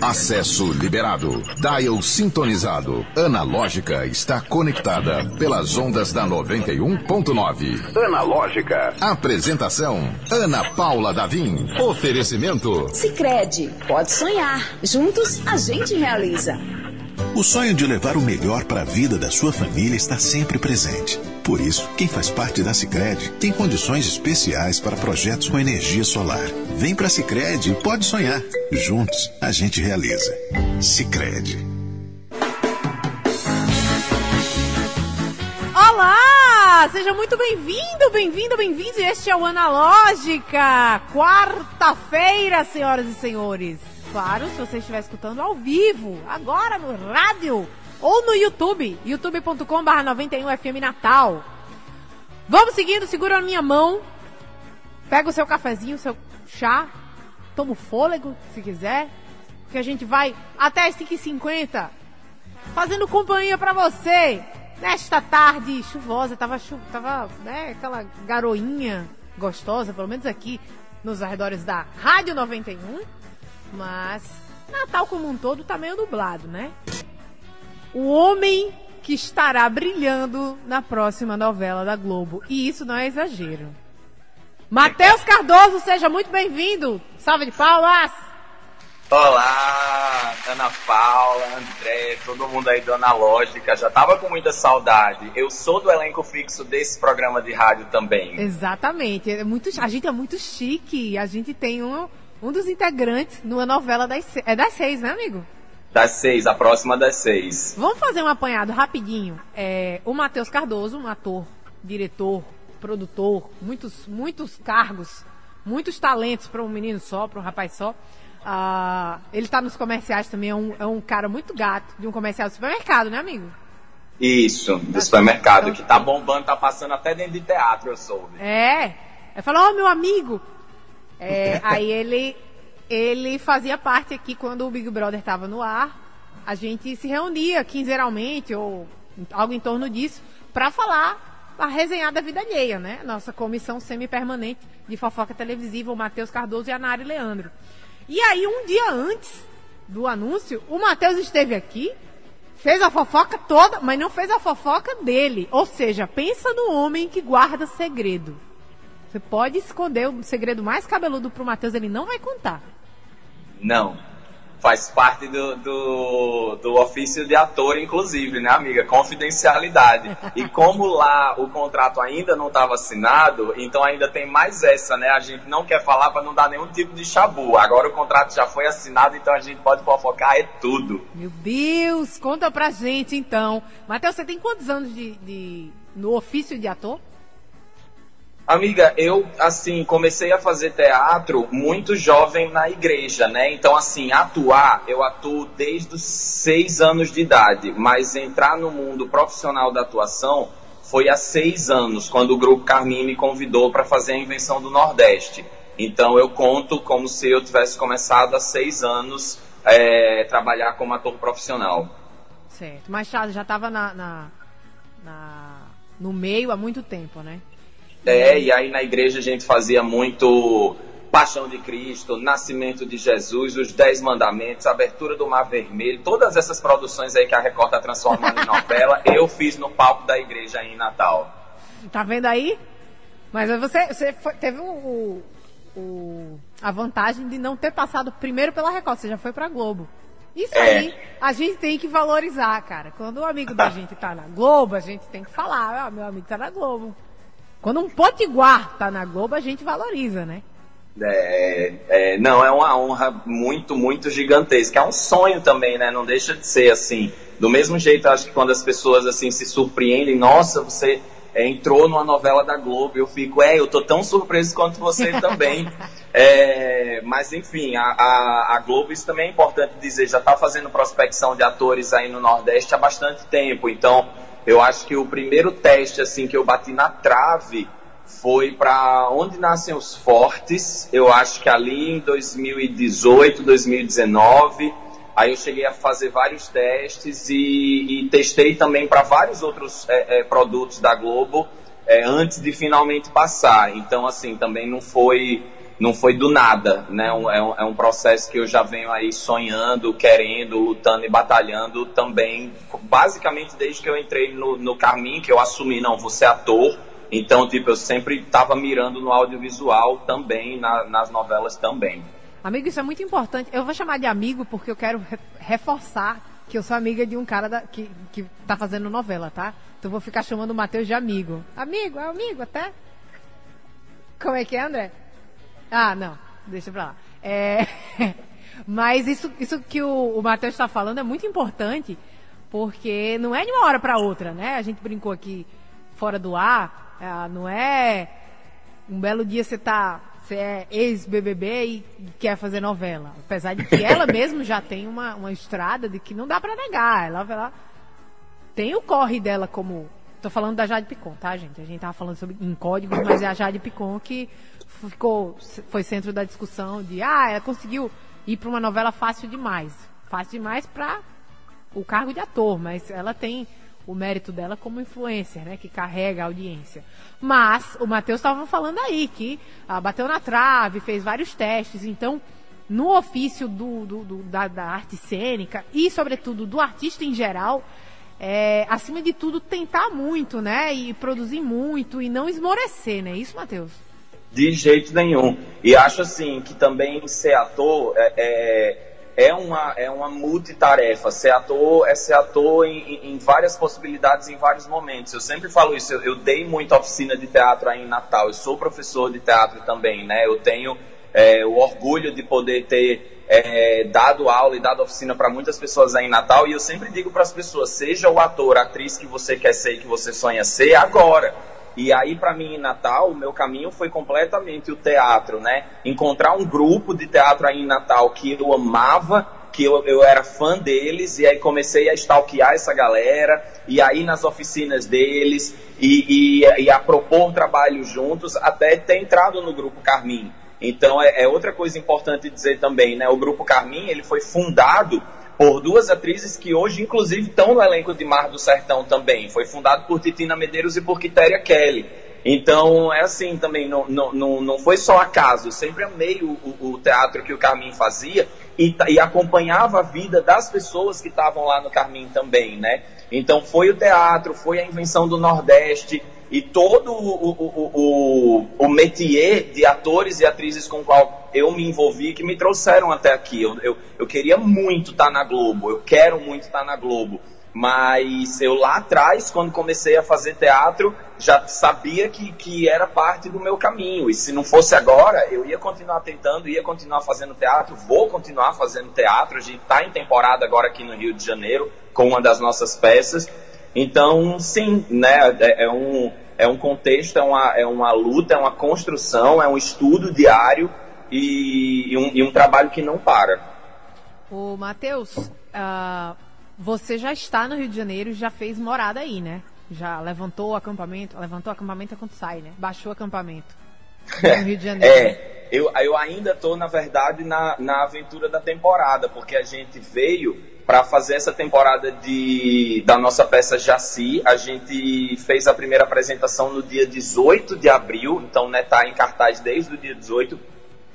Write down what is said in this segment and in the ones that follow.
Acesso liberado. Dial sintonizado. Analógica está conectada pelas ondas da 91.9. Analógica. Apresentação: Ana Paula Davim. Oferecimento: Sicredi. Pode sonhar. Juntos a gente realiza. O sonho de levar o melhor para a vida da sua família está sempre presente. Por isso, quem faz parte da Sicredi tem condições especiais para projetos com energia solar. Vem para a Sicredi e pode sonhar. Juntos, a gente realiza. Sicredi. Olá! Seja muito bem-vindo, bem-vindo, bem-vindo. Este é o Analógica. Quarta-feira, senhoras e senhores. Claro, se você estiver escutando ao vivo, agora no rádio ou no YouTube, youtube.com.br 91FM Natal. Vamos seguindo, segura a minha mão, pega o seu cafezinho, o seu chá, toma o fôlego, se quiser, que a gente vai até as 5h50, fazendo companhia para você, nesta tarde chuvosa, tava, chu tava né, aquela garoinha gostosa, pelo menos aqui nos arredores da Rádio 91, mas Natal como um todo tá meio nublado, né? O homem que estará brilhando na próxima novela da Globo. E isso não é exagero. Matheus Cardoso, seja muito bem-vindo. Salve de palmas! Olá, Ana Paula, André, todo mundo aí do Analógica. Já tava com muita saudade. Eu sou do elenco fixo desse programa de rádio também. Exatamente. É muito, a gente é muito chique. A gente tem um, um dos integrantes numa novela das, é das seis, né, amigo? Das seis, a próxima das seis. Vamos fazer um apanhado rapidinho. É, o Matheus Cardoso, um ator, diretor, produtor, muitos, muitos cargos, muitos talentos para um menino só, para um rapaz só. Uh, ele está nos comerciais também, é um, é um cara muito gato de um comercial de supermercado, né, amigo? Isso, do supermercado, que tá bombando, tá passando até dentro de teatro, eu soube. É. Ele falou, ó, oh, meu amigo. É, aí ele, ele fazia parte aqui quando o Big Brother estava no ar. A gente se reunia quinzenalmente ou algo em torno disso para falar, para resenhar da vida alheia, né? Nossa comissão semi-permanente de fofoca televisiva, o Matheus Cardoso e a Nari Leandro. E aí, um dia antes do anúncio, o Matheus esteve aqui, fez a fofoca toda, mas não fez a fofoca dele. Ou seja, pensa no homem que guarda segredo. Você pode esconder o segredo mais cabeludo pro Matheus, ele não vai contar. Não faz parte do, do, do, ofício de ator, inclusive, né, amiga? Confidencialidade. E como lá o contrato ainda não estava assinado, então ainda tem mais essa, né? A gente não quer falar para não dar nenhum tipo de chabu. Agora o contrato já foi assinado, então a gente pode fofocar é tudo. Meu Deus, conta pra gente então. Matheus, você tem quantos anos de, de no ofício de ator? Amiga, eu, assim, comecei a fazer teatro muito jovem na igreja, né? Então, assim, atuar, eu atuo desde os seis anos de idade, mas entrar no mundo profissional da atuação foi há seis anos, quando o Grupo Carmim me convidou para fazer a Invenção do Nordeste. Então, eu conto como se eu tivesse começado há seis anos é, trabalhar como ator profissional. Certo, mas já estava na, na, na, no meio há muito tempo, né? É, e aí na igreja a gente fazia muito Paixão de Cristo, Nascimento de Jesus, Os Dez Mandamentos, Abertura do Mar Vermelho, todas essas produções aí que a Record está transformando em novela, eu fiz no palco da igreja aí em Natal. Tá vendo aí? Mas você, você foi, teve o, o, a vantagem de não ter passado primeiro pela Record, você já foi pra Globo. Isso é. aí a gente tem que valorizar, cara. Quando o amigo da gente tá na Globo, a gente tem que falar, ah, meu amigo tá na Globo. Quando um potiguar tá na Globo, a gente valoriza, né? É, é, não, é uma honra muito, muito gigantesca. É um sonho também, né? Não deixa de ser assim. Do mesmo jeito, acho que quando as pessoas assim se surpreendem, nossa, você é, entrou numa novela da Globo, eu fico, é, eu tô tão surpreso quanto você também. É, mas enfim, a, a, a, Globo, isso também é importante dizer, já está fazendo prospecção de atores aí no Nordeste há bastante tempo. Então, eu acho que o primeiro teste assim que eu bati na trave foi para onde nascem os fortes. Eu acho que ali em 2018, 2019, aí eu cheguei a fazer vários testes e, e testei também para vários outros é, é, produtos da Globo é, antes de finalmente passar. Então assim também não foi não foi do nada, né? Um, é, um, é um processo que eu já venho aí sonhando, querendo, lutando e batalhando também, basicamente desde que eu entrei no, no Carmin, que eu assumi, não, vou ser ator. Então, tipo, eu sempre estava mirando no audiovisual também, na, nas novelas também. Amigo, isso é muito importante. Eu vou chamar de amigo porque eu quero re reforçar que eu sou amiga de um cara da, que, que tá fazendo novela, tá? Então eu vou ficar chamando o Matheus de amigo. Amigo, é amigo até? Como é que é, André? Ah, não, deixa pra lá. É... Mas isso, isso que o, o Matheus está falando é muito importante, porque não é de uma hora para outra, né? A gente brincou aqui fora do ar, ah, não é um belo dia você tá, você é ex-BBB e quer fazer novela. Apesar de que ela mesmo já tem uma, uma estrada de que não dá para negar. Ela, ela tem o corre dela como Tô falando da Jade Picon, tá, gente? A gente tava falando sobre em códigos, mas é a Jade Picon que ficou, foi centro da discussão de, ah, ela conseguiu ir para uma novela fácil demais. Fácil demais para o cargo de ator, mas ela tem o mérito dela como influencer, né, que carrega a audiência. Mas o Matheus estava falando aí que ah, bateu na trave, fez vários testes, então no ofício do, do, do da, da, arte cênica e, sobretudo, do artista em geral, é, acima de tudo, tentar muito, né? E produzir muito e não esmorecer, né? Isso, Matheus? De jeito nenhum. E acho assim que também ser ator é, é, é uma, é uma multitarefa. Ser ator é ser ator em, em, várias possibilidades, em vários momentos. Eu sempre falo isso. Eu, eu, dei muita oficina de teatro aí em Natal. Eu sou professor de teatro também, né? Eu tenho é, o orgulho de poder ter é, dado aula e dado oficina para muitas pessoas aí em Natal e eu sempre digo para as pessoas, seja o ator, a atriz que você quer ser e que você sonha ser agora. E aí, para mim, em Natal, o meu caminho foi completamente o teatro, né? Encontrar um grupo de teatro aí em Natal que eu amava, que eu, eu era fã deles, e aí comecei a stalkear essa galera, e aí nas oficinas deles, e, e, e a propor trabalho juntos, até ter entrado no grupo Carmin. Então é, é, outra coisa importante dizer também, né? O grupo Carmin ele foi fundado por duas atrizes que hoje inclusive estão no elenco de Mar do Sertão também. Foi fundado por Titina Medeiros e por Quitéria Kelly. Então é assim também, não, não, não foi só acaso. Eu sempre amei o, o, o teatro que o Carmin fazia e, e acompanhava a vida das pessoas que estavam lá no Carmin também, né? Então foi o teatro, foi a invenção do Nordeste, e todo o, o, o, o métier de atores e atrizes com o qual eu me envolvi que me trouxeram até aqui. Eu, eu, eu queria muito estar na Globo, eu quero muito estar na Globo. Mas eu lá atrás, quando comecei a fazer teatro, já sabia que, que era parte do meu caminho. E se não fosse agora, eu ia continuar tentando, ia continuar fazendo teatro, vou continuar fazendo teatro. A gente está em temporada agora aqui no Rio de Janeiro com uma das nossas peças. Então, sim, né, é, é, um, é um contexto, é uma, é uma luta, é uma construção, é um estudo diário e, e, um, e um, trabalho que não para. O Matheus, uh, você já está no Rio de Janeiro, já fez morada aí, né? Já levantou o acampamento, levantou o acampamento é quando sai, né? Baixou o acampamento no Rio de Janeiro. é, eu, eu ainda estou, na verdade, na, na aventura da temporada, porque a gente veio para fazer essa temporada de, da nossa peça Jaci. A gente fez a primeira apresentação no dia 18 de abril, então né, tá em cartaz desde o dia 18,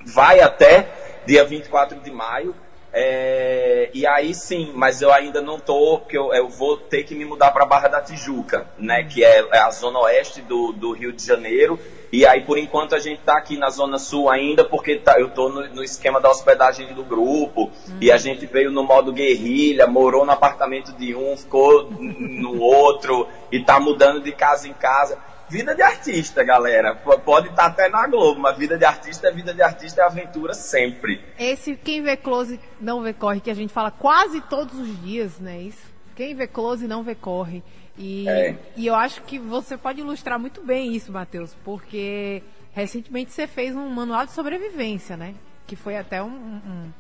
vai até dia 24 de maio. É, e aí sim, mas eu ainda não tô, porque eu, eu vou ter que me mudar para Barra da Tijuca, né, que é, é, a zona oeste do, do Rio de Janeiro. E aí, por enquanto, a gente está aqui na Zona Sul ainda, porque tá, eu estou no, no, esquema da hospedagem do grupo, uhum. e a gente veio no modo guerrilha, morou no apartamento de um, ficou no outro, e está mudando de casa em casa. Vida de artista, galera. Pode estar tá até na Globo, mas vida de artista é vida de artista, é aventura sempre. Esse quem vê close não vê corre, que a gente fala quase todos os dias, né? Isso. Quem vê close não vê corre. E, é. e eu acho que você pode ilustrar muito bem isso, Matheus, porque recentemente você fez um manual de sobrevivência, né? Que foi até um, um,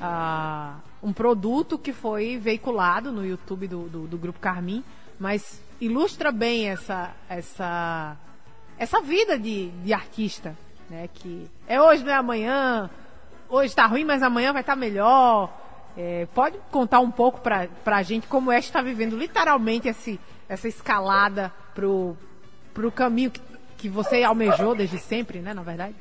uh, um produto que foi veiculado no YouTube do, do, do Grupo Carmin, mas ilustra bem essa, essa, essa vida de, de artista, né? Que é hoje, não é amanhã, hoje está ruim, mas amanhã vai estar tá melhor. É, pode contar um pouco para a gente como é que está vivendo literalmente esse, essa escalada pro, pro caminho que, que você almejou desde sempre, né, na verdade?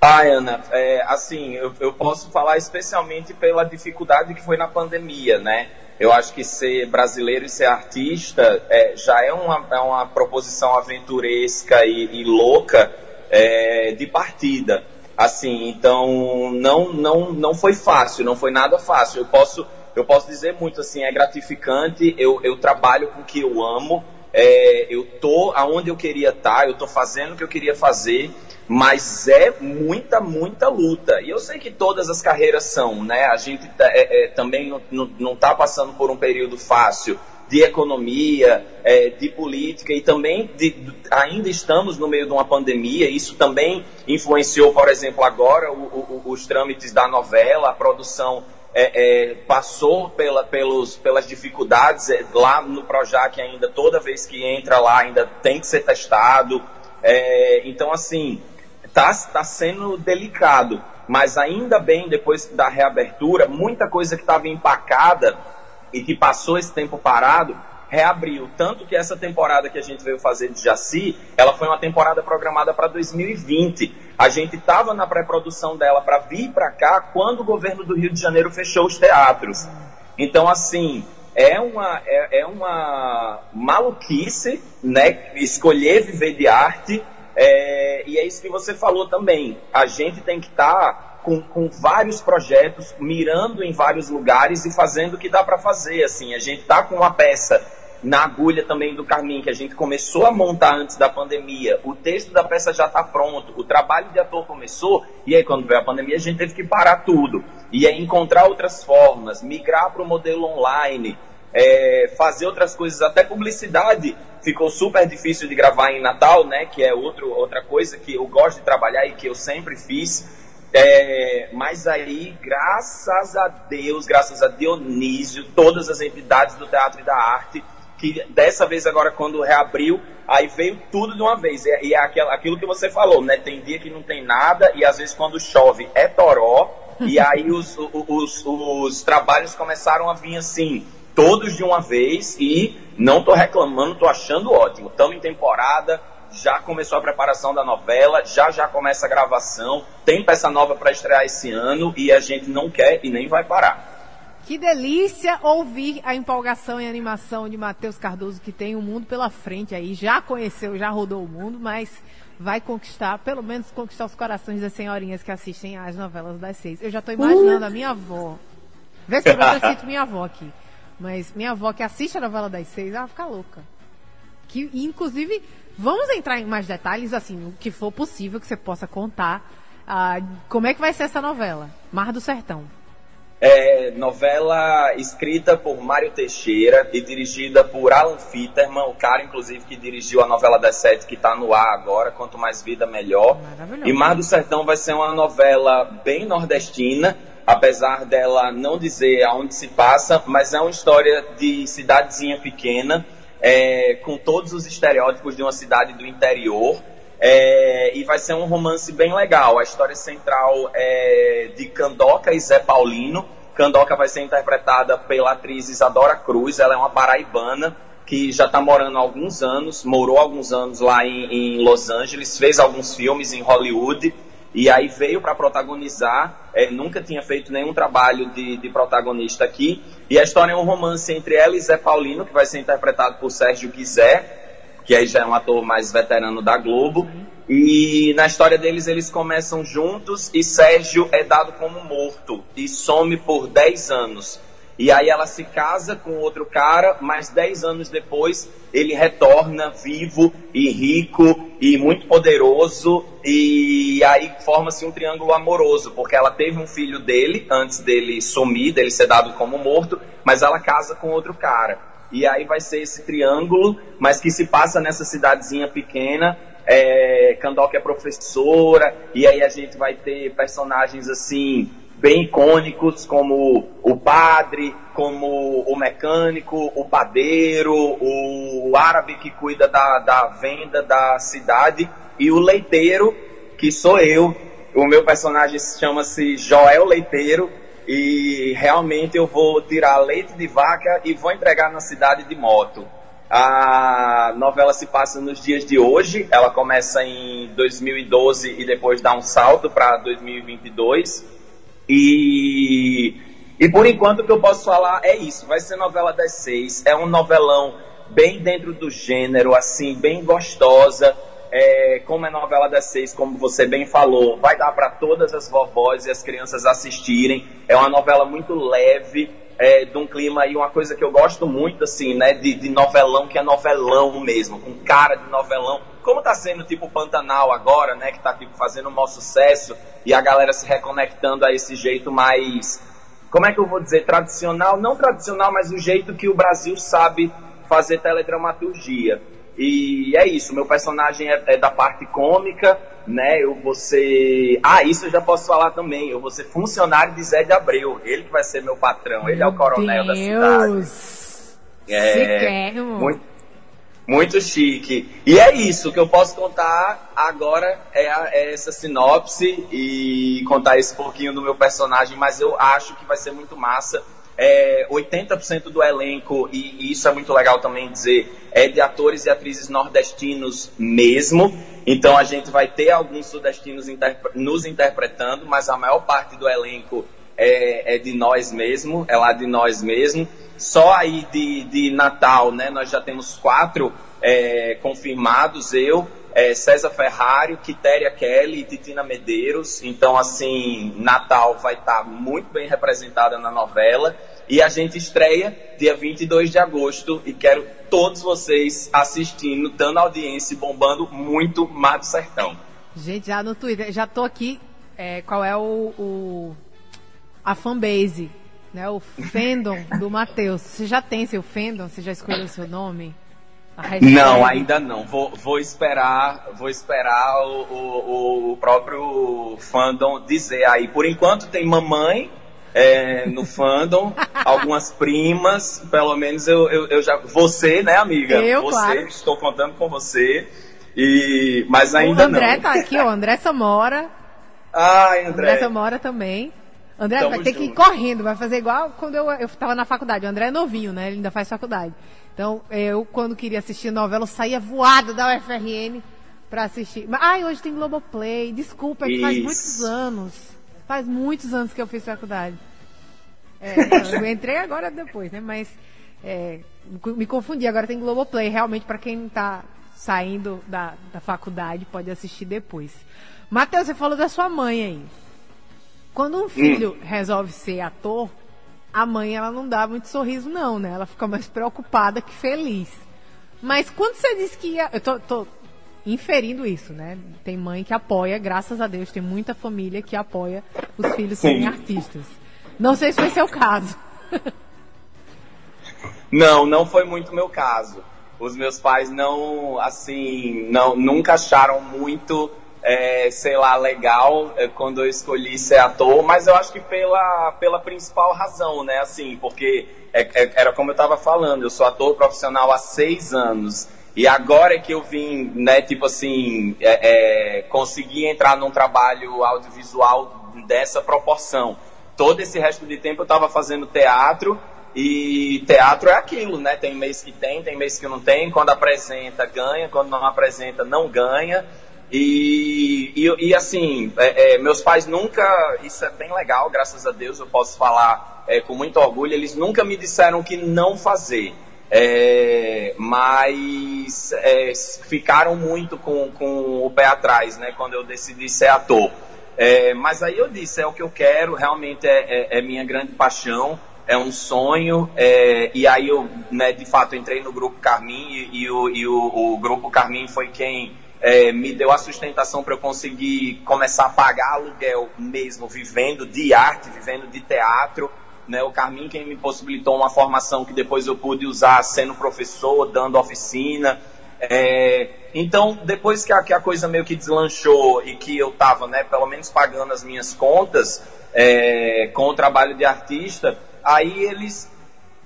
Ah, Ana, é, assim, eu, eu, posso falar especialmente pela dificuldade que foi na pandemia, né? Eu acho que ser brasileiro e ser artista é, já é uma, é uma proposição aventuresca e, e louca é, de partida. Assim, então não, não, não foi fácil, não foi nada fácil. Eu posso, eu posso dizer muito assim, é gratificante. Eu, eu trabalho com o que eu amo. É, eu tô aonde eu queria estar, tá, eu tô fazendo o que eu queria fazer, mas é muita, muita luta. E eu sei que todas as carreiras são, né? A gente tá, é, é, também não está passando por um período fácil de economia, é, de política e também de, ainda estamos no meio de uma pandemia. Isso também influenciou, por exemplo, agora o, o, os trâmites da novela, a produção é, é, passou pela, pelos, pelas dificuldades é, lá no Projac ainda, toda vez que entra lá ainda tem que ser testado. É, então, assim, está tá sendo delicado. Mas ainda bem, depois da reabertura, muita coisa que estava empacada e que passou esse tempo parado, reabriu. Tanto que essa temporada que a gente veio fazer de Jaci, ela foi uma temporada programada para 2020. A gente estava na pré-produção dela para vir para cá quando o governo do Rio de Janeiro fechou os teatros. Então, assim, é uma, é, é uma maluquice né, escolher viver de arte. É, e é isso que você falou também. A gente tem que estar. Tá com, com vários projetos, mirando em vários lugares e fazendo o que dá para fazer. Assim, a gente está com uma peça na agulha também do Carmin, que a gente começou a montar antes da pandemia. O texto da peça já está pronto, o trabalho de ator começou, e aí quando veio a pandemia a gente teve que parar tudo. E aí encontrar outras formas, migrar para o modelo online, é, fazer outras coisas, até publicidade ficou super difícil de gravar em Natal, né? Que é outro, outra coisa que eu gosto de trabalhar e que eu sempre fiz. É, mas aí, graças a Deus, graças a Dionísio, todas as entidades do teatro e da arte, que dessa vez agora quando reabriu, aí veio tudo de uma vez. E, e é aquilo, que você falou, né? Tem dia que não tem nada, e às vezes quando chove é toró, e aí os, os, os, os trabalhos começaram a vir assim, todos de uma vez, e não tô reclamando, tô achando ótimo. Estamos em temporada, já começou a preparação da novela, já já começa a gravação, tem peça nova para estrear esse ano e a gente não quer e nem vai parar. Que delícia ouvir a empolgação e animação de Matheus Cardoso, que tem o um mundo pela frente aí. Já conheceu, já rodou o mundo, mas vai conquistar, pelo menos conquistar os corações das senhorinhas que assistem às novelas das seis. Eu já estou imaginando uh. a minha avó. Vê se eu cito minha avó aqui. Mas minha avó que assiste a novela das seis, ela fica louca. Que, inclusive, Vamos entrar em mais detalhes, assim, o que for possível que você possa contar. Uh, como é que vai ser essa novela? Mar do Sertão. É, novela escrita por Mário Teixeira e dirigida por Alan Fitterman, o cara, inclusive, que dirigiu a novela das sete que está no ar agora, Quanto Mais Vida Melhor. E Mar do Sertão vai ser uma novela bem nordestina, apesar dela não dizer aonde se passa, mas é uma história de cidadezinha pequena, é, com todos os estereótipos de uma cidade do interior. É, e vai ser um romance bem legal. A história central é de Candoca e Zé Paulino. Candoca vai ser interpretada pela atriz Isadora Cruz. Ela é uma paraibana que já está morando há alguns anos, morou alguns anos lá em, em Los Angeles, fez alguns filmes em Hollywood e aí veio para protagonizar. É, nunca tinha feito nenhum trabalho de, de, protagonista aqui. E a história é um romance entre ela e Zé Paulino, que vai ser interpretado por Sérgio Guizé, que aí já é um ator mais veterano da Globo. E na história deles, eles começam juntos e Sérgio é dado como morto e some por 10 anos. E aí ela se casa com outro cara, mas dez anos depois ele retorna vivo e rico e muito poderoso. E aí forma-se um triângulo amoroso, porque ela teve um filho dele antes dele sumir, dele ser dado como morto, mas ela casa com outro cara. E aí vai ser esse triângulo, mas que se passa nessa cidadezinha pequena. É, é professora, e aí a gente vai ter personagens assim bem icônicos como o padre, como o mecânico, o padeiro, o árabe que cuida da, da venda da cidade e o leiteiro, que sou eu. O meu personagem chama-se Joel Leiteiro e realmente eu vou tirar leite de vaca e vou entregar na cidade de moto. A novela se passa nos dias de hoje, ela começa em 2012 e depois dá um salto para 2022. E, e por enquanto o que eu posso falar é isso: vai ser novela das seis, é um novelão bem dentro do gênero, assim, bem gostosa. É, como é novela das seis, como você bem falou, vai dar para todas as vovós e as crianças assistirem. É uma novela muito leve, é, de um clima e uma coisa que eu gosto muito, assim, né, de, de, novelão, que é novelão mesmo, com cara de novelão. Como tá sendo tipo Pantanal agora, né, que tá tipo fazendo um maior sucesso e a galera se reconectando a esse jeito mais, como é que eu vou dizer, tradicional, não tradicional, mas o jeito que o Brasil sabe fazer teledramaturgia. E é isso, meu personagem é, é, da parte cômica, né? Eu vou ser. Ah, isso eu já posso falar também. Eu vou ser funcionário de Zé de Abreu. Ele que vai ser meu patrão, ele meu é o coronel Deus. da cidade. É. Muito, muito chique. E é isso que eu posso contar agora é, a, é, essa sinopse e contar esse pouquinho do meu personagem, mas eu acho que vai ser muito massa é, 80% do elenco, e, e, isso é muito legal também dizer, é de atores e atrizes nordestinos mesmo. Então a gente vai ter alguns sudestinos nos interpretando, mas a maior parte do elenco é, é, de nós mesmo, é lá de nós mesmo. Só aí de, de Natal, né? Nós já temos quatro é, confirmados, eu, é, César Ferrari, Quitéria Kelly e Titina Medeiros. Então, assim, Natal vai estar tá muito bem representada na novela. E a gente estreia dia 22 de agosto e quero todos vocês assistindo, dando audiência e bombando muito Mato Sertão. Gente, já no Twitter, já tô aqui. É, qual é o, o a fanbase, né? O fandom do Matheus. Você já tem seu fandom? Você já escolheu seu nome? Não, ainda não. Vou, vou esperar, vou esperar o, o, o, próprio fandom dizer aí. Por enquanto tem mamãe é, no fandom, algumas primas, pelo menos eu, eu, eu, já. Você, né, amiga? Eu, você, claro. estou contando com você. E, mas ainda não. O André não. tá aqui, o André Samora. Ai, André. André Samora também. André Tamo vai ter junto. que ir correndo, vai fazer igual quando eu, eu tava na faculdade. O André é novinho, né? Ele ainda faz faculdade. Então, eu, quando queria assistir novela, eu saía voada da UFRN pra assistir. Mas, ai, hoje tem Globoplay. Desculpa, é que faz muitos anos. Faz muitos anos que eu fiz faculdade. É, eu entrei agora depois, né? Mas é, me confundi. Agora tem Globoplay. Realmente, para quem tá saindo da, da faculdade, pode assistir depois. Matheus, você falou da sua mãe aí. Quando um filho hum. resolve ser ator, a mãe ela não dá muito sorriso, não, né? Ela fica mais preocupada que feliz. Mas quando você disse que ia. Eu tô, tô inferindo isso, né? Tem mãe que apoia, graças a Deus, tem muita família que apoia os filhos Sim. serem artistas. Não sei se foi seu caso. Não, não foi muito meu caso. Os meus pais não, assim, não, nunca acharam muito é, sei lá, legal é, quando eu escolhi ser ator, mas eu acho que pela, pela principal razão, né? Assim, porque é, é era como eu estava falando, eu sou ator profissional há seis anos. E agora é que eu vim, né, tipo assim, é, é, conseguir entrar num trabalho audiovisual dessa proporção. Todo esse resto de tempo eu estava fazendo teatro e teatro é aquilo, né? Tem mês que tem, tem mês que não tem. Quando apresenta, ganha. Quando não apresenta, não ganha. E, e, e assim, é, é, meus pais nunca, isso é bem legal, graças a Deus eu posso falar é, com muito orgulho, eles nunca me disseram que não fazer. É, mas é, ficaram muito com, com o pé atrás, né, quando eu decidi ser ator. É, mas aí eu disse, é o que eu quero, realmente é, é minha grande paixão, é um sonho, e aí eu, né, de fato, entrei no Grupo Carmim, e, e, o, e o, o Grupo Carmim foi quem é, me deu a sustentação para eu conseguir começar a pagar aluguel mesmo, vivendo de arte, vivendo de teatro. Né, o Carmin quem me possibilitou uma formação que depois eu pude usar sendo professor, dando oficina. É, então, depois que a, que a, coisa meio que deslanchou e que eu estava, né, pelo menos pagando as minhas contas é, com o trabalho de artista, aí eles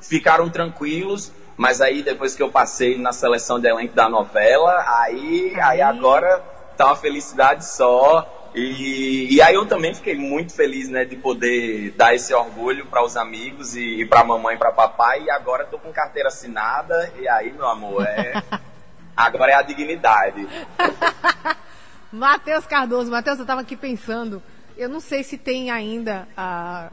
ficaram tranquilos mas aí depois que eu passei na seleção de elenco da novela, aí, aí, aí agora tá uma felicidade só. E, e aí eu também fiquei muito feliz, né, de poder dar esse orgulho para os amigos e, e para mamãe e para papai. E agora tô com carteira assinada. E aí, meu amor, é agora é a dignidade. Matheus Cardoso, Matheus, eu tava aqui pensando, eu não sei se tem ainda a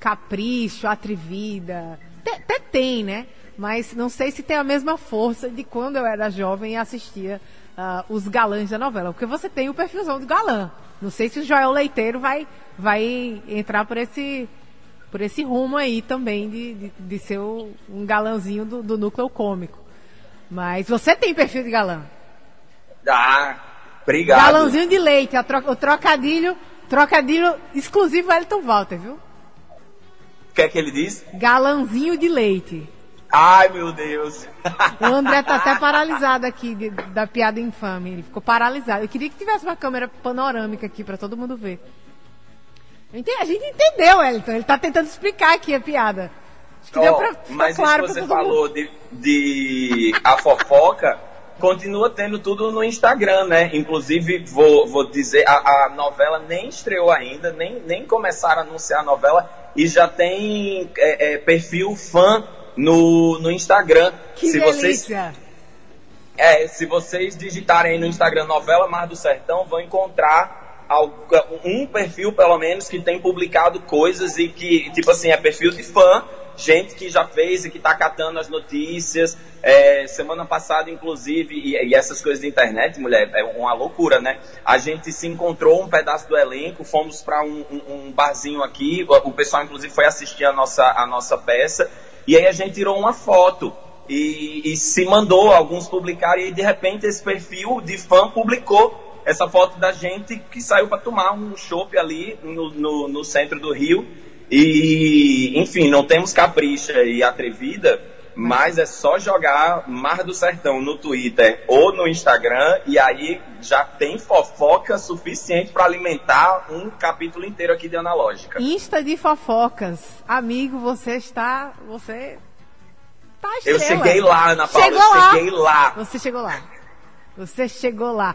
Capricho, Atrevida, até tem, né? Mas não sei se tem a mesma força de quando eu era jovem e assistia uh, os galãs da novela. Porque você tem o perfilzão do galã. Não sei se o Joel Leiteiro vai, vai entrar por esse, por esse rumo aí também de, de, de ser um galãzinho do, do, núcleo cômico. Mas você tem perfil de galã. Ah, obrigado. Galãozinho de leite, o trocadilho, trocadilho exclusivo Elton Walter, viu? O que é que ele diz? Galãozinho de leite. Ai, meu Deus. O André tá até paralisado aqui de, da piada infame. Ele ficou paralisado. Eu queria que tivesse uma câmera panorâmica aqui para todo mundo ver. A gente entendeu, Elton. Ele tá tentando explicar aqui a piada. Acho que oh, deu pra mas claro isso que você falou de, de a fofoca continua tendo tudo no Instagram, né? Inclusive, vou, vou dizer, a, a, novela nem estreou ainda, nem, nem começaram a anunciar a novela e já tem é, é, perfil fã no, no Instagram. Que se delícia. vocês é, se vocês digitarem aí no Instagram Novela Mar do Sertão, vão encontrar um perfil, pelo menos, que tem publicado coisas e que, tipo assim, é perfil de fã, gente que já fez e que tá catando as notícias. É, semana passada, inclusive, e, e, essas coisas de internet, mulher, é uma loucura, né? A gente se encontrou um pedaço do elenco, fomos para um, um, um, barzinho aqui, o, o pessoal, inclusive, foi assistir a nossa, a nossa peça. E aí a gente tirou uma foto e, e se mandou, alguns publicaram, e de repente esse perfil de fã publicou essa foto da gente que saiu para tomar um chopp ali no, no, no, centro do Rio. E, enfim, não temos capricha e atrevida, mas é só jogar Mar do Sertão no Twitter ou no Instagram e aí já tem fofoca suficiente para alimentar um capítulo inteiro aqui de Analógica. Insta de fofocas. Amigo, você está. Você. Tá eu cheguei lá, Ana Paula. Chegou eu lá. cheguei lá. Você chegou lá. Você chegou lá.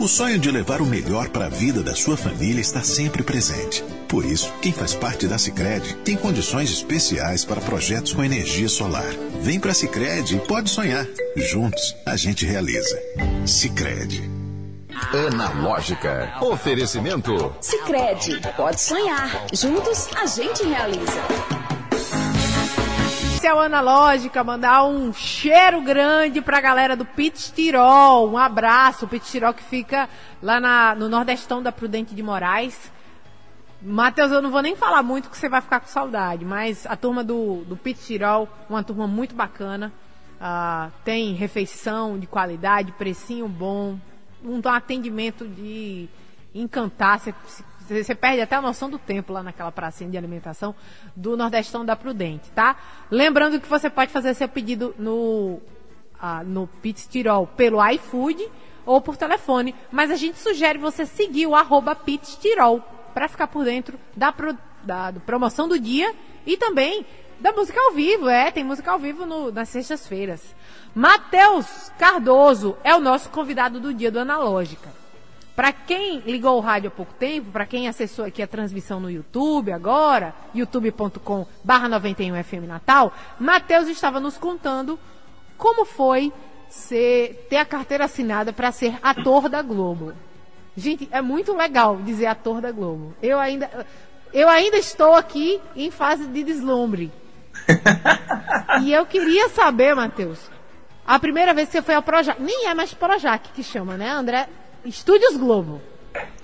O sonho de levar o melhor para a vida da sua família está sempre presente. Por isso, quem faz parte da Sicredi tem condições especiais para projetos com energia solar. Vem para a Sicredi e pode sonhar. Juntos a gente realiza. Sicredi. Analógica. Oferecimento. Sicredi, pode sonhar. Juntos a gente realiza especial analógica, mandar um cheiro grande pra galera do Pit Tirol. Um abraço, o Pit Tirol que fica lá na, no Nordestão da Prudente de Moraes. Matheus, eu não vou nem falar muito que você vai ficar com saudade, mas a turma do, do Pit Tirol, uma turma muito bacana. Uh, tem refeição de qualidade, precinho bom, um atendimento de encantar. Você, você perde até a noção do tempo lá naquela pracinha de alimentação do Nordestão da Prudente, tá? Lembrando que você pode fazer seu pedido no, ah, no Pizza Tirol pelo iFood ou por telefone, mas a gente sugere você seguir o arroba Pizza Tirol para ficar por dentro da, pro, da, promoção do dia e também da música ao vivo. É, tem música ao vivo no, nas sextas-feiras. Matheus Cardoso é o nosso convidado do dia do Analógica. Para quem ligou o rádio há pouco tempo, para quem acessou aqui a transmissão no YouTube agora, youtube.com barra 91FM Natal, Matheus estava nos contando como foi ser, ter a carteira assinada para ser ator da Globo. Gente, é muito legal dizer ator da Globo. Eu ainda, eu ainda estou aqui em fase de deslumbre. e eu queria saber, Matheus, a primeira vez que você foi ao Projac, nem é mais Projac que chama, né, André? Estúdios Globo.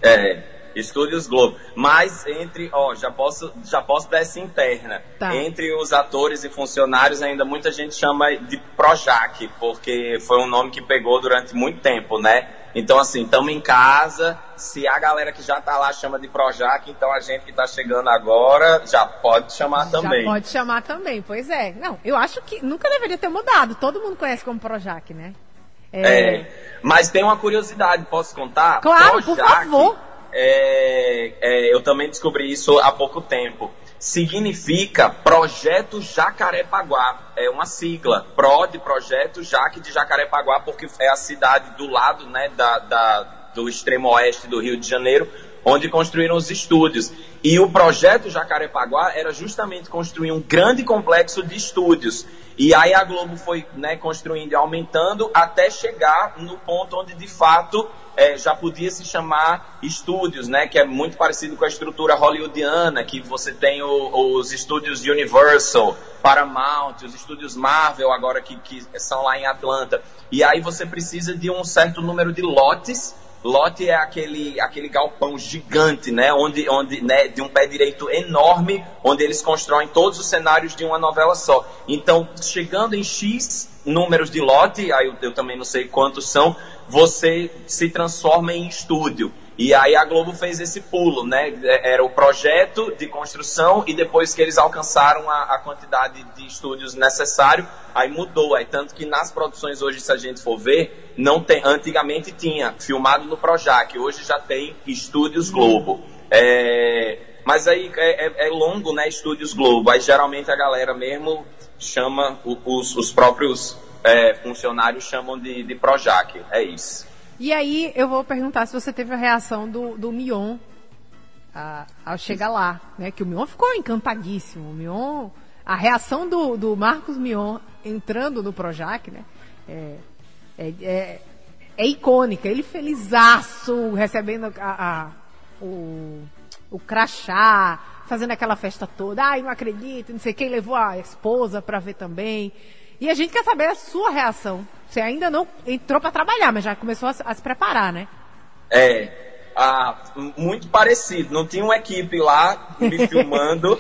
É, Estúdios Globo. Mas entre, ó, já posso, já posso dar essa interna. Tá. Entre os atores e funcionários, ainda muita gente chama de Projac, porque foi um nome que pegou durante muito tempo, né? Então, assim, estamos em casa. Se a galera que já tá lá chama de Projac, então a gente que tá chegando agora já pode chamar já também. Já pode chamar também, pois é. Não, eu acho que nunca deveria ter mudado. Todo mundo conhece como Projac, né? É... é... mas tem uma curiosidade, posso contar? Claro, Projac, por favor. É, é, eu também descobri isso há pouco tempo. Significa Projeto Jacarepaguá. É uma sigla. PRO de Projeto Jaque de Jacarepaguá, porque é a cidade do lado né, da, da, do extremo oeste do Rio de Janeiro, onde construíram os estúdios. E o projeto Jacarepaguá era justamente construir um grande complexo de estúdios. E aí a Globo foi né, construindo e aumentando até chegar no ponto onde de fato é, já podia se chamar estúdios, né, que é muito parecido com a estrutura hollywoodiana, que você tem o, os estúdios Universal, Paramount, os estúdios Marvel agora que, que são lá em Atlanta. E aí você precisa de um certo número de lotes Lote é aquele, aquele galpão gigante, né, onde, onde, né, de um pé direito enorme, onde eles constroem todos os cenários de uma novela só. Então, chegando em X números de lote, aí eu, eu também não sei quantos são, você se transforma em estúdio. E aí a Globo fez esse pulo, né? Era o projeto de construção e depois que eles alcançaram a, a quantidade de estúdios necessário, aí mudou. Aí tanto que nas produções hoje, se a gente for ver, não tem. Antigamente tinha filmado no Projac, hoje já tem Estúdios Globo. É, mas aí é, é, é, longo, né? Estúdios Globo. Aí geralmente a galera mesmo chama os, os próprios é, funcionários chamam de, de Projac. É isso. E aí eu vou perguntar se você teve a reação do, do Mion ao chegar lá, né? Que o Mion ficou encantadíssimo. O Mion, a reação do, do Marcos Mion entrando no Projac, né? É, é, é, é icônica. Ele felizaço, recebendo a, a, o, o crachá, fazendo aquela festa toda. Ai, não acredito, não sei quem levou a esposa para ver também. E a gente quer saber a sua reação você ainda não entrou para trabalhar, mas já começou a, a, se preparar, né? É. Ah, muito parecido. Não tinha uma equipe lá me filmando,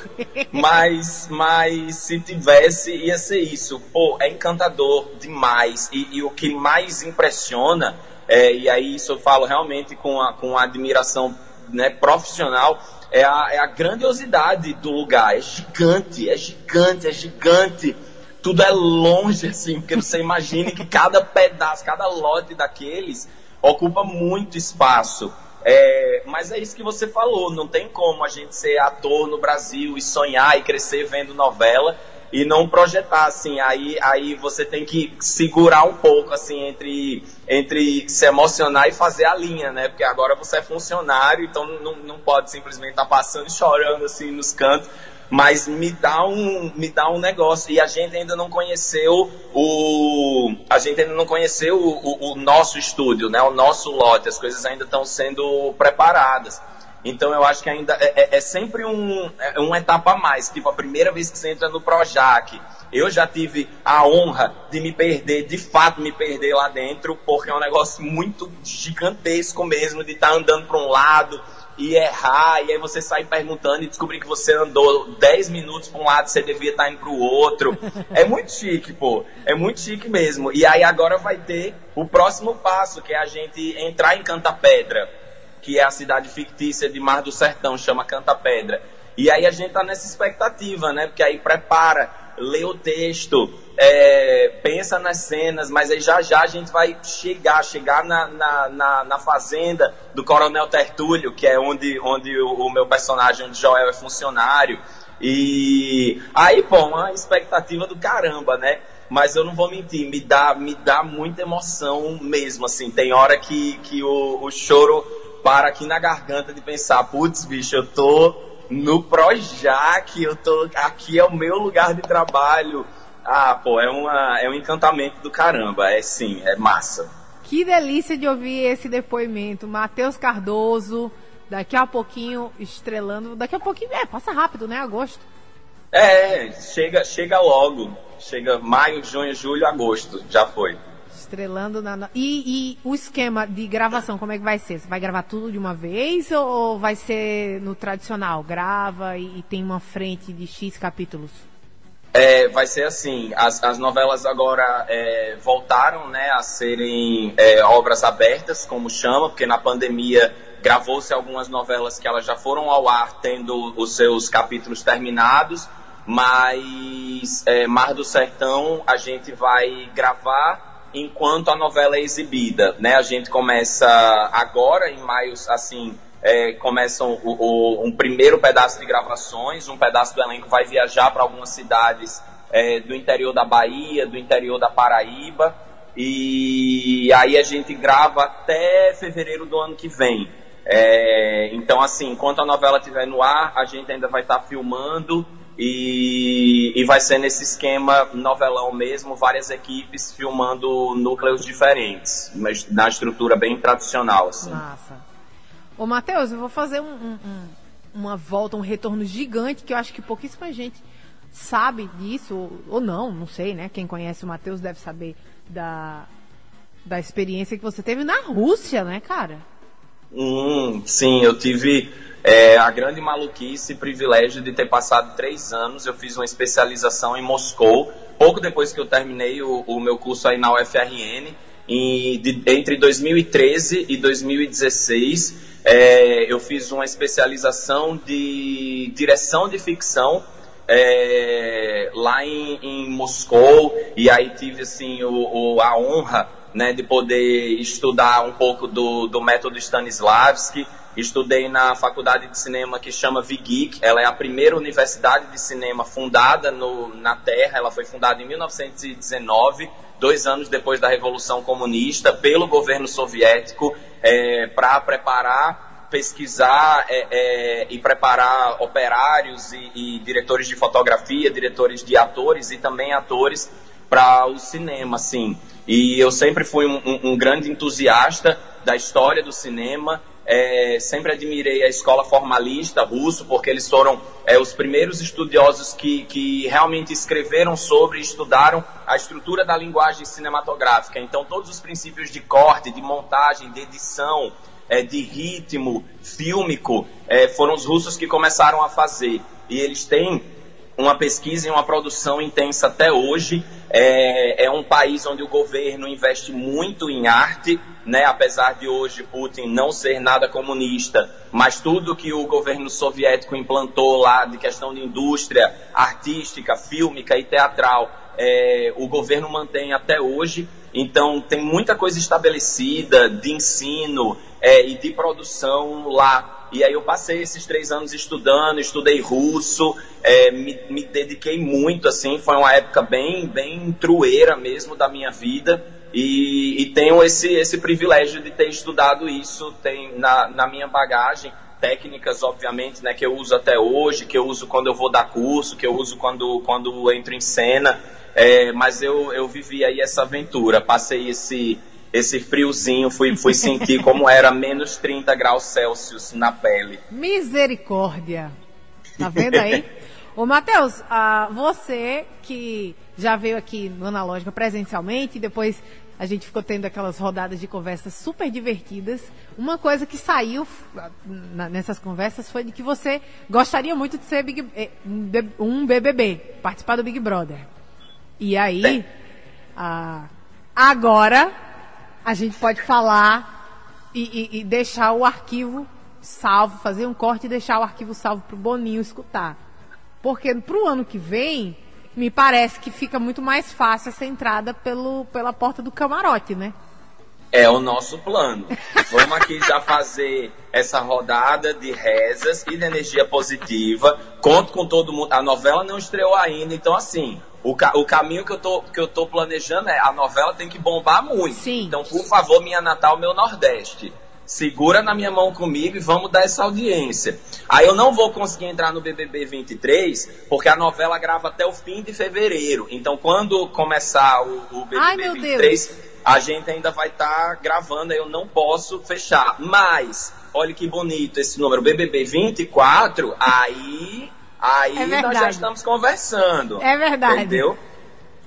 mas, mas se tivesse, ia ser isso. Pô, é encantador demais. E, e o que mais impressiona, é, e aí isso eu falo realmente com a, com a admiração né, profissional, é a, é a grandiosidade do lugar. É gigante, é gigante, é gigante tudo é longe, assim, porque você imagine que cada pedaço, cada lote daqueles ocupa muito espaço. É, mas é isso que você falou, não tem como a gente ser ator no Brasil e sonhar e crescer vendo novela e não projetar assim. Aí, aí você tem que segurar um pouco assim entre, entre se emocionar e fazer a linha, né? Porque agora você é funcionário, então não, não pode simplesmente estar tá passando e chorando assim nos cantos mas me dá um me dá um negócio. E a gente ainda não conheceu o a gente ainda não conheceu o, o, o nosso estúdio né? O nosso lote. As coisas ainda estão sendo preparadas. Então eu acho que ainda é, é, é sempre um, é uma etapa a mais. Tipo a primeira vez que você entra no Projac eu já tive a honra de me perder, de fato me perder lá dentro, porque é um negócio muito gigantesco mesmo, de estar tá andando para um lado, e errar, e aí você sai perguntando e descobrir que você andou 10 minutos para um lado, você devia estar tá indo para o outro. É muito chique, pô. É muito chique mesmo. E aí agora vai ter o próximo passo, que é a gente entrar em Canta Pedra, que é a cidade fictícia de Mar do Sertão, chama Canta Pedra. E aí a gente tá nessa expectativa, né? Porque aí prepara, lê o texto, é, pensa nas cenas, mas aí já já a gente vai chegar, chegar na, na, na, na fazenda do Coronel Tertúlio, que é onde, onde o, o, meu personagem, onde Joel é funcionário. E aí, bom, a expectativa do caramba, né? Mas eu não vou mentir, me dá, me dá muita emoção mesmo, assim. Tem hora que, que o, o choro para aqui na garganta de pensar, putz, bicho, eu tô no Projac, eu tô, aqui é o meu lugar de trabalho ah, pô, é, uma, é um encantamento do caramba. É sim, é massa. Que delícia de ouvir esse depoimento. Matheus Cardoso, daqui a pouquinho estrelando. Daqui a pouquinho, é, passa rápido, né? Agosto. É, chega, chega logo. Chega maio, junho, julho, agosto. Já foi. Estrelando na. E, e, o esquema de gravação, como é que vai ser? Você vai gravar tudo de uma vez ou vai ser no tradicional? Grava e, e tem uma frente de X capítulos? É, vai ser assim, as, as novelas agora é, voltaram né, a serem é, obras abertas, como chama, porque na pandemia gravou-se algumas novelas que elas já foram ao ar tendo os seus capítulos terminados, mas é, Mar do Sertão a gente vai gravar enquanto a novela é exibida, né? A gente começa agora, em maio, assim, é, começam o, o, um primeiro pedaço de gravações, um pedaço do elenco vai viajar para algumas cidades é, do interior da Bahia, do interior da Paraíba, e aí a gente grava até fevereiro do ano que vem. É, então, assim, enquanto a novela estiver no ar, a gente ainda vai estar tá filmando e, e vai ser nesse esquema novelão mesmo, várias equipes filmando núcleos diferentes, mas na estrutura bem tradicional. Assim. Massa. Ô, Matheus, eu vou fazer um, um, um, uma volta, um retorno gigante, que eu acho que pouquíssima gente sabe disso, ou, ou não, não sei, né? Quem conhece o Matheus deve saber da, da experiência que você teve na Rússia, né, cara? Hum, sim, eu tive é, a grande maluquice e privilégio de ter passado três anos. Eu fiz uma especialização em Moscou, pouco depois que eu terminei o, o meu curso aí na UFRN. E de, entre 2013 e 2016, é, eu fiz uma especialização de direção de ficção é, lá em, em, Moscou e aí tive assim o, o, a honra né, de poder estudar um pouco do, do método Stanislavski Estudei na faculdade de cinema que chama Vigik. Ela é a primeira universidade de cinema fundada no, na Terra. Ela foi fundada em 1919, dois anos depois da Revolução Comunista, pelo governo soviético, é, para preparar, pesquisar é, é, e preparar operários e, e diretores de fotografia, diretores de atores e também atores para o cinema, assim. E eu sempre fui um, um, um grande entusiasta da história do cinema é, sempre admirei a escola formalista russo, porque eles foram é, os primeiros estudiosos que, que realmente escreveram sobre e estudaram a estrutura da linguagem cinematográfica. Então, todos os princípios de corte, de montagem, de edição, é, de ritmo fílmico, é, foram os russos que começaram a fazer. E eles têm uma pesquisa e uma produção intensa até hoje. É, é, um país onde o governo investe muito em arte, né? apesar de hoje Putin não ser nada comunista, mas tudo que o governo soviético implantou lá de questão de indústria artística, fílmica e teatral, é, o governo mantém até hoje. Então tem muita coisa estabelecida de ensino é, e de produção lá e aí eu passei esses três anos estudando, estudei russo, é, me, me, dediquei muito, assim, foi uma época bem, bem trueira mesmo da minha vida. E, e tenho esse, esse privilégio de ter estudado isso tem na, na minha bagagem técnicas, obviamente, né, que eu uso até hoje, que eu uso quando eu vou dar curso, que eu uso quando, quando entro em cena. É, mas eu, eu vivi aí essa aventura, passei esse, esse friozinho, fui, fui sentir como era menos 30 graus Celsius na pele. Misericórdia! Tá vendo aí? Ô, Matheus, ah, você que já veio aqui no Analógica presencialmente, depois a gente ficou tendo aquelas rodadas de conversas super divertidas. Uma coisa que saiu nessas conversas foi de que você gostaria muito de ser Big, eh, um BBB, participar do Big Brother. E aí, ah, agora a gente pode falar e, e, e deixar o arquivo salvo, fazer um corte e deixar o arquivo salvo para o Boninho escutar. Porque para o ano que vem, me parece que fica muito mais fácil essa entrada pelo, pela porta do camarote, né? É o nosso plano. Vamos aqui já fazer essa rodada de rezas e de energia positiva. Conto com todo mundo. A novela não estreou ainda, então assim, o, ca o caminho que eu, tô, que eu tô planejando é a novela tem que bombar muito. Sim. Então, por favor, minha Natal, meu Nordeste. Segura na minha mão comigo e vamos dar essa audiência. Aí eu não vou conseguir entrar no BBB 23, porque a novela grava até o fim de fevereiro. Então, quando começar o, o BBB Ai, 23, Deus. a gente ainda vai estar tá gravando, aí eu não posso fechar. Mas, olha que bonito esse número, BBB 24, aí Aí é nós já estamos conversando. É verdade. Entendeu?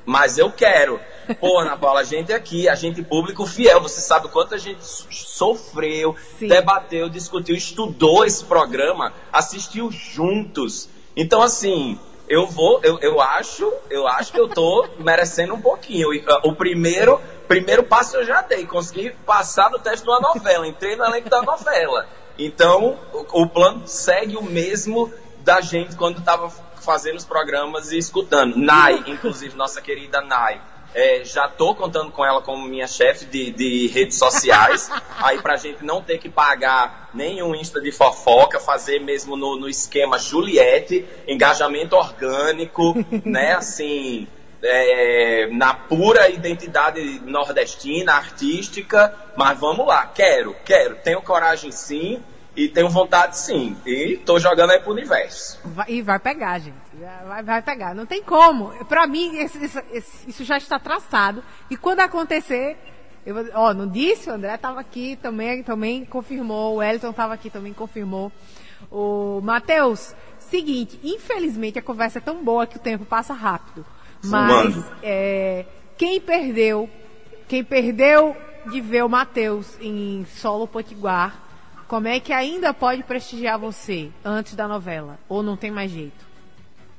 Mas eu quero. Pô, Ana Paula, a gente aqui, a gente público fiel, você sabe o quanto a gente sofreu, Sim. debateu, discutiu, estudou esse programa, assistiu juntos. Então, assim, eu vou, eu, eu acho, eu acho que eu tô merecendo um pouquinho. O primeiro, primeiro passo eu já dei, consegui passar no teste de uma novela, entrei no elenco da novela. Então, o, o plano segue o mesmo da gente quando estava fazendo os programas e escutando. Nai, inclusive, nossa querida Nai. É, já tô contando com ela como minha chefe de, de redes sociais, aí pra gente não ter que pagar nenhum Insta de fofoca, fazer mesmo no, no esquema Juliette, engajamento orgânico, né, assim, é, na pura identidade nordestina, artística, mas vamos lá, quero, quero, tenho coragem sim, e tenho vontade sim. E tô jogando aí pro universo. Vai, e vai pegar, gente. Vai, vai pegar. Não tem como. Pra mim, esse, esse, isso já está traçado. E quando acontecer. Eu, ó, não disse? O André estava aqui também, também confirmou. O Elton estava aqui também confirmou. O Matheus, seguinte, infelizmente a conversa é tão boa que o tempo passa rápido. Mas é, quem perdeu, quem perdeu de ver o Matheus em solo potiguar, como é que ainda pode prestigiar você antes da novela? Ou não tem mais jeito?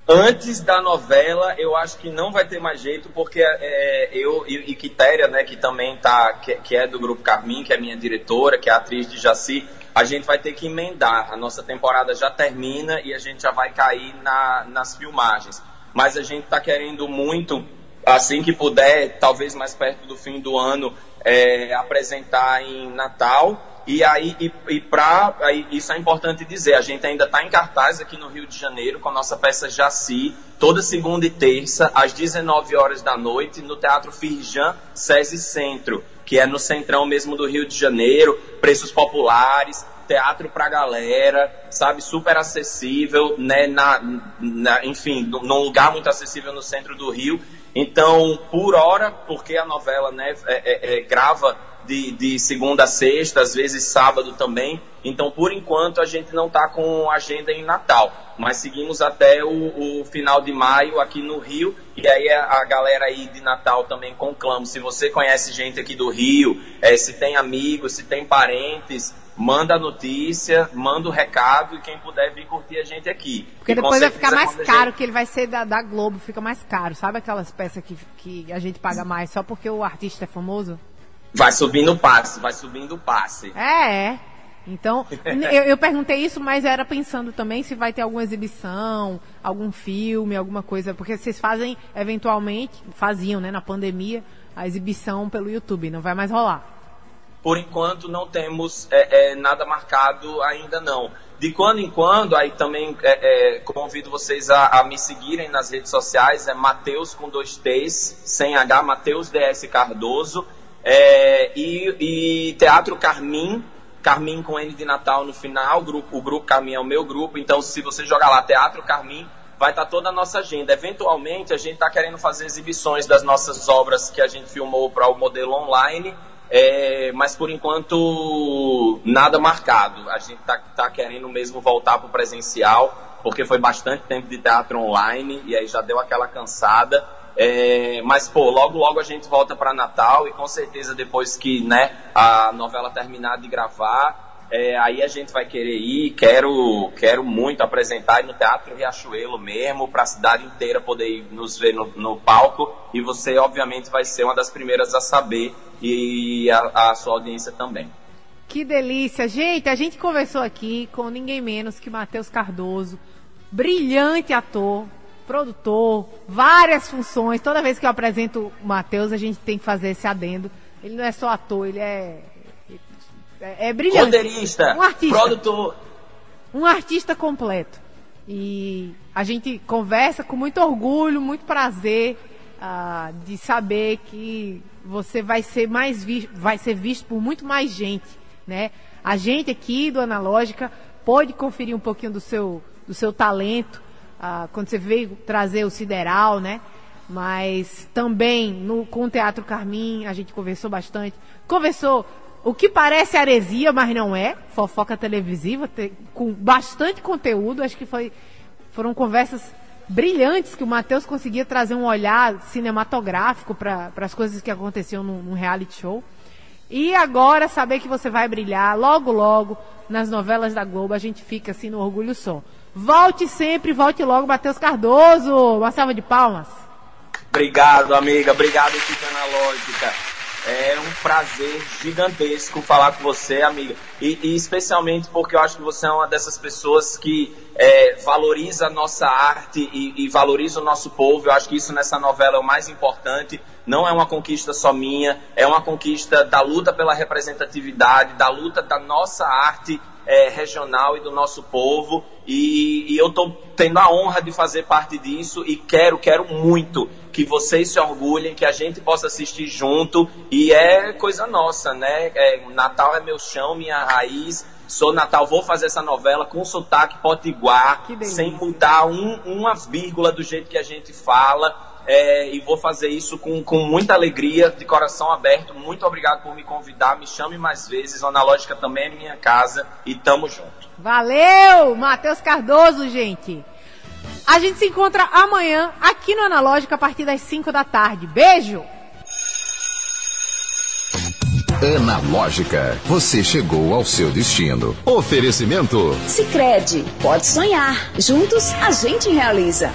Antes da novela, eu acho que não vai ter mais jeito, porque é, eu e, e Quitéria, né, que também tá, que, que, é do Grupo Carmin, que é minha diretora, que é atriz de Jaci, a gente vai ter que emendar. A nossa temporada já termina e a gente já vai cair na, nas filmagens. Mas a gente está querendo muito, assim que puder, talvez mais perto do fim do ano, é, apresentar em Natal e aí, e, e pra, aí, isso é importante dizer, a gente ainda está em cartaz aqui no Rio de Janeiro com a nossa peça Jaci, toda segunda e terça, às 19 horas da noite, no Teatro Firjan SESI Centro, que é no centrão mesmo do Rio de Janeiro, preços populares, teatro pra galera, sabe, super acessível, né, na, na, enfim, num lugar muito acessível no centro do Rio. Então, por hora, porque a novela, né, é, é, é, grava de, de segunda a sexta, às vezes sábado também. Então, por enquanto, a gente não está com agenda em Natal, mas seguimos até o, o, final de maio aqui no Rio. E aí a, a, galera aí de Natal também conclamo. Se você conhece gente aqui do Rio, é, se tem amigos, se tem parentes, manda a notícia, manda o recado e quem puder vir curtir a gente aqui. Porque e depois vai ficar mais caro, gente... que ele vai ser da, da, Globo, fica mais caro. Sabe aquelas peças que, que a gente paga mais só porque o artista é famoso? Vai subindo o passe, vai subindo o passe. É, é. Então, eu, eu, perguntei isso, mas era pensando também se vai ter alguma exibição, algum filme, alguma coisa, porque vocês fazem, eventualmente, faziam, né, na pandemia, a exibição pelo YouTube, não vai mais rolar. Por enquanto não temos é, é, nada marcado ainda não. De quando em quando, aí também é, é convido vocês a, a, me seguirem nas redes sociais, é Mateus com dois T's, sem H, Mateus DS Cardoso. É, e, e, Teatro Carmim, Carmim com N de Natal no final, o grupo, o grupo Carmim é o meu grupo, então se você jogar lá Teatro Carmim, vai estar tá toda a nossa agenda. Eventualmente a gente está querendo fazer exibições das nossas obras que a gente filmou para o modelo online, é, mas por enquanto nada marcado. A gente está tá querendo mesmo voltar para o presencial, porque foi bastante tempo de teatro online e aí já deu aquela cansada. É, mas, pô, logo, logo a gente volta para Natal e com certeza depois que né, a novela terminar de gravar, é, aí a gente vai querer ir. Quero, quero muito apresentar no Teatro Riachuelo mesmo, para a cidade inteira poder ir nos ver no, no, palco. E você, obviamente, vai ser uma das primeiras a saber e a, a sua audiência também. Que delícia! Gente, a gente conversou aqui com ninguém menos que Matheus Cardoso, brilhante ator, produtor, várias funções. Toda vez que eu apresento o Matheus, a gente tem que fazer esse adendo. Ele não é só ator, ele é. É, é brilhante. Roteirista, um artista, produtor. Um artista completo. E a gente conversa com muito orgulho, muito prazer uh, de saber que você vai ser mais visto, vai ser visto por muito mais gente, né? A gente aqui do Analógica pode conferir um pouquinho do seu, do seu talento quando você veio trazer o Sideral, né? Mas também no, com o Teatro Carmim a gente conversou bastante. Conversou o que parece heresia, mas não é. Fofoca televisiva, te, com bastante conteúdo. Acho que foi, foram conversas brilhantes que o Matheus conseguia trazer um olhar cinematográfico para as coisas que aconteciam num, reality show. E agora saber que você vai brilhar logo, logo nas novelas da Globo, a gente fica assim no orgulho só. Volte sempre, volte logo, Matheus Cardoso. Uma salva de palmas. Obrigado, amiga. Obrigado, equipe analógica. É um prazer gigantesco falar com você, amiga. E, e especialmente porque eu acho que você é uma dessas pessoas que é, valoriza a nossa arte e, e, valoriza o nosso povo. Eu acho que isso nessa novela é o mais importante. Não é uma conquista só minha, é uma conquista da luta pela representatividade, da luta da nossa arte é, regional e do nosso povo. E, e eu estou tendo a honra de fazer parte disso e quero, quero muito que vocês se orgulhem, que a gente possa assistir junto. E é coisa nossa, né? É, Natal é meu chão, minha raiz. Sou Natal, vou fazer essa novela com sotaque potiguar, sem mudar um, uma vírgula do jeito que a gente fala é, e vou fazer isso com, com muita alegria, de coração aberto. Muito obrigado por me convidar, me chame mais vezes. O Analógica também é minha casa e tamo junto. Valeu, Matheus Cardoso, gente. A gente se encontra amanhã aqui no Analógica a partir das 5 da tarde. Beijo! Analógica, você chegou ao seu destino. Oferecimento. Sicredi, pode sonhar. Juntos a gente realiza.